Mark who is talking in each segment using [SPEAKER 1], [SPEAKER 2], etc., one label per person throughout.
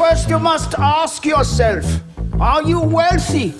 [SPEAKER 1] First, you must ask yourself Are you wealthy?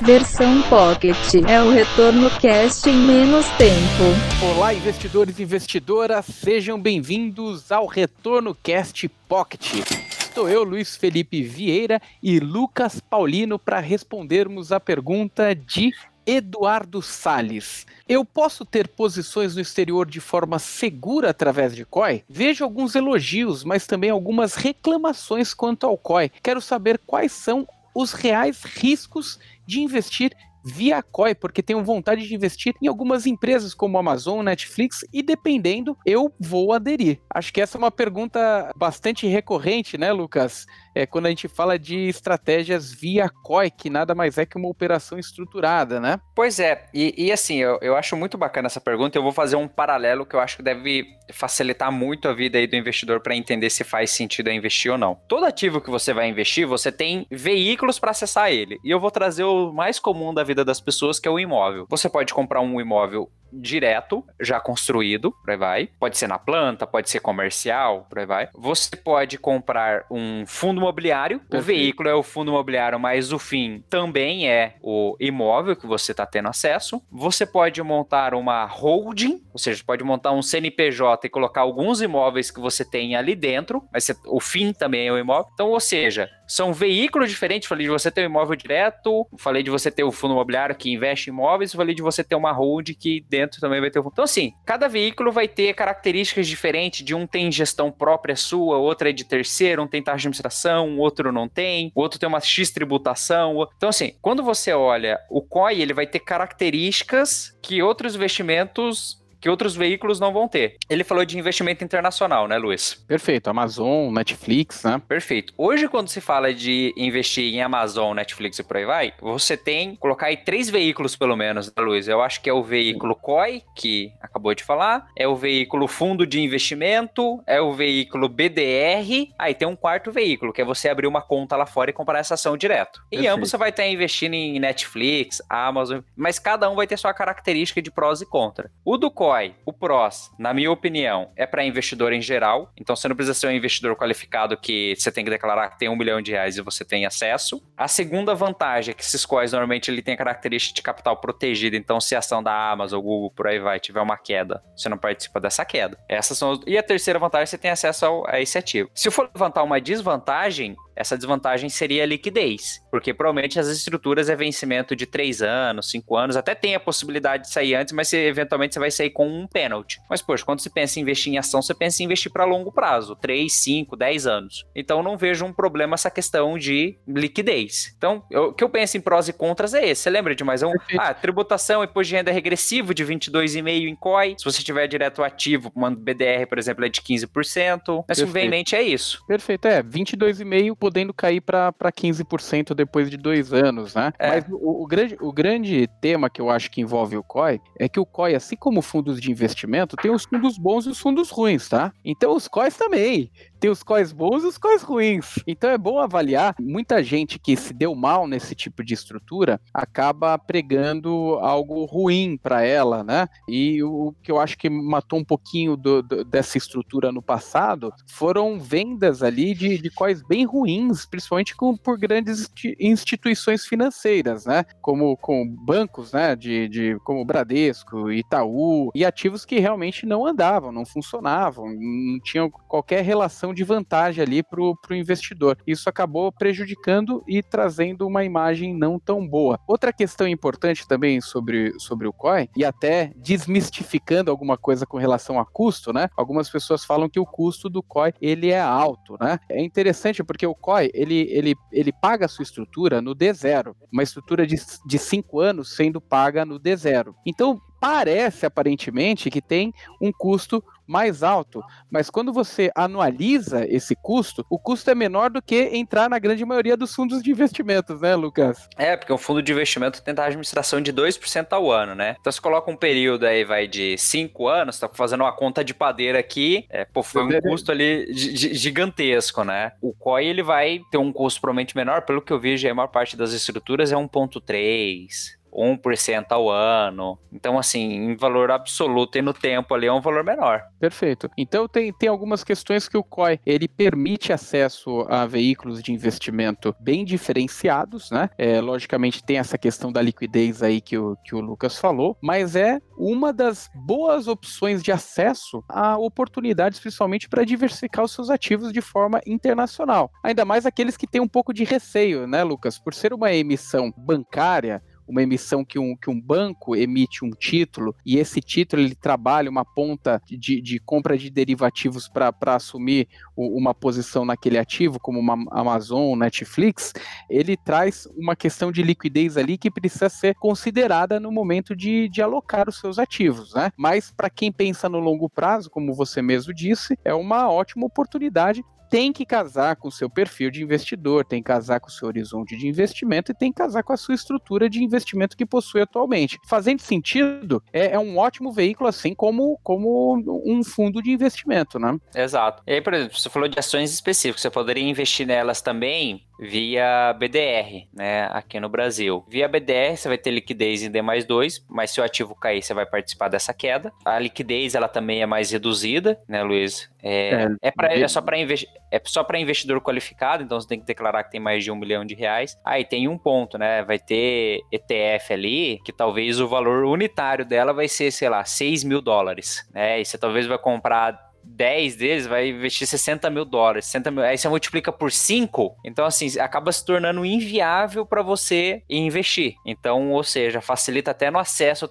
[SPEAKER 2] Versão Pocket é o retorno cast em menos tempo.
[SPEAKER 3] Olá, investidores e investidoras, sejam bem-vindos ao Retorno Cast Pocket. Estou eu, Luiz Felipe Vieira e Lucas Paulino para respondermos a pergunta de Eduardo Sales. Eu posso ter posições no exterior de forma segura através de COI? Vejo alguns elogios, mas também algumas reclamações quanto ao COI. Quero saber quais são os reais riscos de investir via COI, porque tenho vontade de investir em algumas empresas como Amazon, Netflix e dependendo, eu vou aderir. Acho que essa é uma pergunta bastante recorrente, né, Lucas? é quando a gente fala de estratégias via COI, que nada mais é que uma operação estruturada, né?
[SPEAKER 4] Pois é, e, e assim, eu, eu acho muito bacana essa pergunta. Eu vou fazer um paralelo que eu acho que deve facilitar muito a vida aí do investidor para entender se faz sentido investir ou não. Todo ativo que você vai investir, você tem veículos para acessar ele. E eu vou trazer o mais comum da vida das pessoas, que é o imóvel. Você pode comprar um imóvel direto, já construído, por aí vai. Pode ser na planta, pode ser comercial, por aí vai. Você pode comprar um fundo imobiliário. Perfeito. O veículo é o fundo imobiliário, mas o fim também é o imóvel que você está tendo acesso. Você pode montar uma holding, ou seja, pode montar um CNPJ e colocar alguns imóveis que você tem ali dentro, mas o fim também é o imóvel. Então, ou seja, são veículos diferentes. Falei de você ter um imóvel direto, falei de você ter o fundo imobiliário que investe em imóveis, falei de você ter uma hold que dentro também vai ter Então, assim, cada veículo vai ter características diferentes. De um tem gestão própria sua, outro é de terceiro, um tem taxa de administração, outro não tem, o outro tem uma X tributação. Então, assim, quando você olha o COI, ele vai ter características que outros investimentos que outros veículos não vão ter. Ele falou de investimento internacional, né, Luiz?
[SPEAKER 3] Perfeito. Amazon, Netflix, né?
[SPEAKER 4] Perfeito. Hoje, quando se fala de investir em Amazon, Netflix e por aí vai, você tem colocar aí três veículos, pelo menos, né, Luiz? Eu acho que é o veículo COI, que acabou de falar, é o veículo Fundo de Investimento, é o veículo BDR, aí tem um quarto veículo, que é você abrir uma conta lá fora e comprar essa ação direto. Em ambos você vai estar investindo em Netflix, Amazon, mas cada um vai ter sua característica de prós e contra. O do COI ROI, o PROS, na minha opinião, é para investidor em geral. Então você não precisa ser um investidor qualificado que você tem que declarar que tem um milhão de reais e você tem acesso. A segunda vantagem é que esses coins normalmente ele tem a característica de capital protegido. Então se a ação da Amazon, Google, por aí vai, tiver uma queda, você não participa dessa queda. Essas são E a terceira vantagem, você tem acesso ao, a esse ativo. Se eu for levantar uma desvantagem, essa desvantagem seria a liquidez, porque provavelmente as estruturas é vencimento de 3 anos, 5 anos, até tem a possibilidade de sair antes, mas você, eventualmente você vai sair com um pênalti. Mas, poxa, quando você pensa em investir em ação, você pensa em investir para longo prazo, 3, 5, 10 anos. Então, não vejo um problema essa questão de liquidez. Então, o que eu penso em prós e contras é esse. Você lembra de mais um? Perfeito. Ah, tributação e imposto de renda regressivo de 22,5% em COI. Se você tiver direto ativo, uma BDR, por exemplo, é de 15%. Mas o que vem em mente é isso.
[SPEAKER 3] Perfeito, é. 22,5% podendo cair para 15% depois de dois anos, né? É. Mas o, o, grande, o grande tema que eu acho que envolve o COI é que o COI, assim como fundos de investimento, tem os fundos bons e os fundos ruins, tá? Então os COIs também tem os quais bons e os quais ruins. Então é bom avaliar. Muita gente que se deu mal nesse tipo de estrutura acaba pregando algo ruim para ela, né? E o que eu acho que matou um pouquinho do, do, dessa estrutura no passado foram vendas ali de, de quais bem ruins, principalmente com, por grandes instituições financeiras, né? Como com bancos, né? De, de como Bradesco, Itaú e ativos que realmente não andavam, não funcionavam, não tinham qualquer relação de vantagem ali para o investidor. Isso acabou prejudicando e trazendo uma imagem não tão boa. Outra questão importante também sobre, sobre o COI, e até desmistificando alguma coisa com relação a custo, né? Algumas pessoas falam que o custo do COI ele é alto, né? É interessante porque o COI ele, ele, ele paga a sua estrutura no D0, uma estrutura de, de cinco anos sendo paga no D0. Então, parece aparentemente que tem um custo mais alto, mas quando você anualiza esse custo, o custo é menor do que entrar na grande maioria dos fundos de investimentos, né, Lucas?
[SPEAKER 4] É, porque um fundo de investimento tem a administração de 2% ao ano, né? Então você coloca um período aí, vai de 5 anos, tá fazendo uma conta de padeira aqui, é, pô, foi um custo ali gigantesco, né? O COI, ele vai ter um custo provavelmente menor, pelo que eu vejo, a maior parte das estruturas é 1.3, 1% ao ano. Então, assim, em valor absoluto e no tempo ali é um valor menor.
[SPEAKER 3] Perfeito. Então tem, tem algumas questões que o COI ele permite acesso a veículos de investimento bem diferenciados, né? É, logicamente tem essa questão da liquidez aí que o, que o Lucas falou, mas é uma das boas opções de acesso a oportunidades, principalmente para diversificar os seus ativos de forma internacional. Ainda mais aqueles que têm um pouco de receio, né, Lucas? Por ser uma emissão bancária, uma emissão que um, que um banco emite um título e esse título ele trabalha uma ponta de, de compra de derivativos para assumir o, uma posição naquele ativo, como uma Amazon, Netflix, ele traz uma questão de liquidez ali que precisa ser considerada no momento de, de alocar os seus ativos, né? Mas para quem pensa no longo prazo, como você mesmo disse, é uma ótima oportunidade tem que casar com o seu perfil de investidor, tem que casar com o seu horizonte de investimento e tem que casar com a sua estrutura de investimento que possui atualmente. Fazendo sentido, é, é um ótimo veículo, assim como, como um fundo de investimento, né?
[SPEAKER 4] Exato. E aí, por exemplo, você falou de ações específicas, você poderia investir nelas também via BDR, né, aqui no Brasil. Via BDR você vai ter liquidez em D mais 2, mas se o ativo cair, você vai participar dessa queda. A liquidez ela também é mais reduzida, né, Luiz? É, é, é, pra, é só para investi é só para investidor qualificado, então você tem que declarar que tem mais de um milhão de reais. Aí ah, tem um ponto, né? Vai ter ETF ali, que talvez o valor unitário dela vai ser, sei lá, 6 mil dólares, né? E você talvez vai comprar 10 deles vai investir 60 mil dólares. 60 mil, aí você multiplica por 5, então assim, acaba se tornando inviável para você investir. Então, ou seja, facilita até no acesso,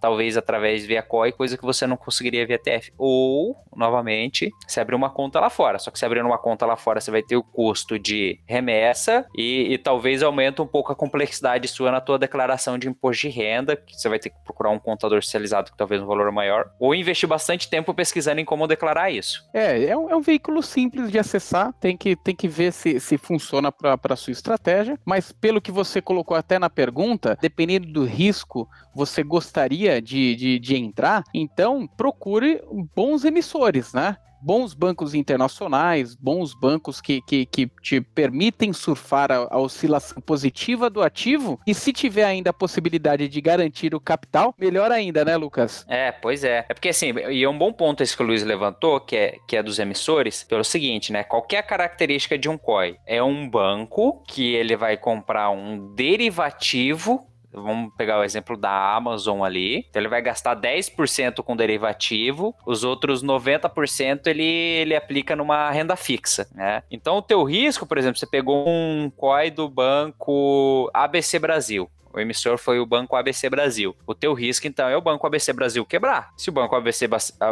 [SPEAKER 4] talvez através via COI, coisa que você não conseguiria via TF. Ou, novamente, você abrir uma conta lá fora. Só que se abrir uma conta lá fora, você vai ter o custo de remessa e, e talvez aumente um pouco a complexidade sua na tua declaração de imposto de renda, que você vai ter que procurar um contador especializado que talvez um valor maior, ou investir bastante tempo pesquisando em como declarar isso.
[SPEAKER 3] É, é um, é um veículo simples de acessar, tem que, tem que ver se, se funciona para a sua estratégia, mas pelo que você colocou até na pergunta, dependendo do risco, você gostaria de, de, de entrar, então procure bons emissores, né? Bons bancos internacionais, bons bancos que, que, que te permitem surfar a, a, oscilação positiva do ativo, e se tiver ainda a possibilidade de garantir o capital, melhor ainda, né, Lucas?
[SPEAKER 4] É, pois é. É porque assim, e é um bom ponto esse que o Luiz levantou, que é, que é dos emissores, pelo seguinte, né? Qualquer característica de um COI é um banco que ele vai comprar um derivativo Vamos pegar o exemplo da Amazon ali. Então ele vai gastar 10% com derivativo, os outros 90% ele, ele aplica numa renda fixa, né? Então o teu risco, por exemplo, você pegou um COI do banco ABC Brasil. O emissor foi o Banco ABC Brasil. O teu risco, então, é o Banco ABC Brasil quebrar. Se o Banco ABC,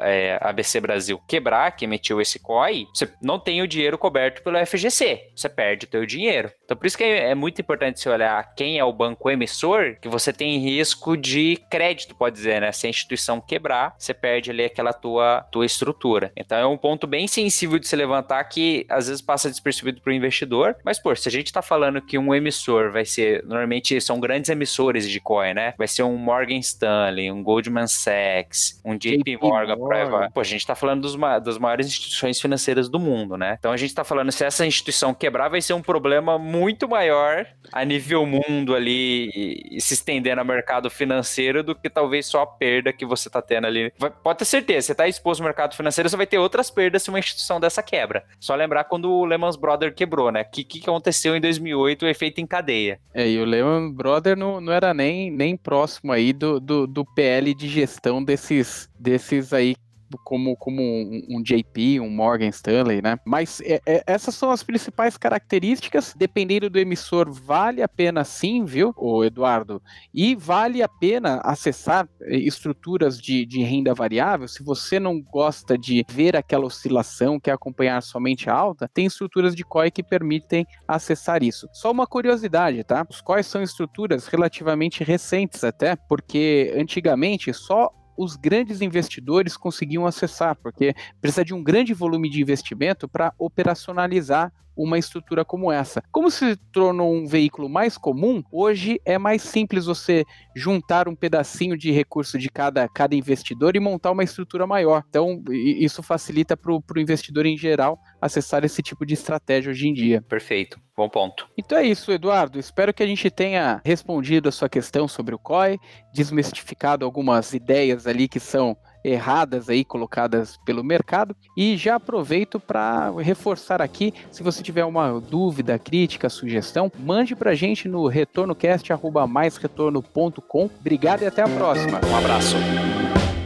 [SPEAKER 4] é, ABC Brasil quebrar, que emitiu esse COI, você não tem o dinheiro coberto pelo FGC. Você perde o teu dinheiro. Então, por isso que é, é muito importante você olhar quem é o banco emissor, que você tem risco de crédito, pode dizer, né? Se a instituição quebrar, você perde ali aquela tua, tua estrutura. Então, é um ponto bem sensível de se levantar que às vezes passa despercebido para o investidor. Mas, pô, se a gente está falando que um emissor vai ser, normalmente são grandes grandes emissores de coin, né? Vai ser um Morgan Stanley, um Goldman Sachs, um JP, Morgan. Morgan. Pô, a gente tá falando dos, das maiores instituições financeiras do mundo, né? Então a gente tá falando, se essa instituição quebrar, vai ser um problema muito maior a nível mundo ali e, e se estender no mercado financeiro do que talvez só a perda que você tá tendo ali. Vai, pode ter certeza, você tá exposto no mercado financeiro, você vai ter outras perdas se uma instituição dessa quebra. Só lembrar quando o Lehman Brothers quebrou, né? O que, que aconteceu em 2008, o efeito em cadeia.
[SPEAKER 3] É, e o Lehman Brothers não, não era nem, nem próximo aí do, do, do PL de gestão desses, desses aí como, como um, um, JP, um Morgan Stanley, né? Mas é, é, essas são as principais características. Dependendo do emissor, vale a pena sim, viu, o Eduardo? E vale a pena acessar eh, estruturas de, de renda variável. Se você não gosta de ver aquela oscilação, quer acompanhar somente a alta, tem estruturas de COI que permitem acessar isso. Só uma curiosidade, tá? Os COIs são estruturas relativamente recentes até, porque antigamente só os grandes investidores conseguiam acessar, porque precisa de um grande volume de investimento para operacionalizar uma estrutura como essa. Como se tornou um veículo mais comum, hoje é mais simples você juntar um pedacinho de recurso de cada, cada investidor e montar uma estrutura maior. Então, isso facilita para o investidor em geral acessar esse tipo de estratégia hoje em dia.
[SPEAKER 4] Perfeito, bom ponto.
[SPEAKER 3] Então é isso, Eduardo. Espero que a gente tenha respondido a sua questão sobre o COI, desmistificado algumas ideias ali que são erradas aí colocadas pelo mercado. E já aproveito para reforçar aqui, se você tiver uma dúvida, crítica, sugestão, mande para a gente no retornocast@maisretorno.com. Obrigado e até a próxima.
[SPEAKER 4] Um abraço.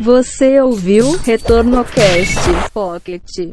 [SPEAKER 2] Você ouviu Retorno Cast Pocket.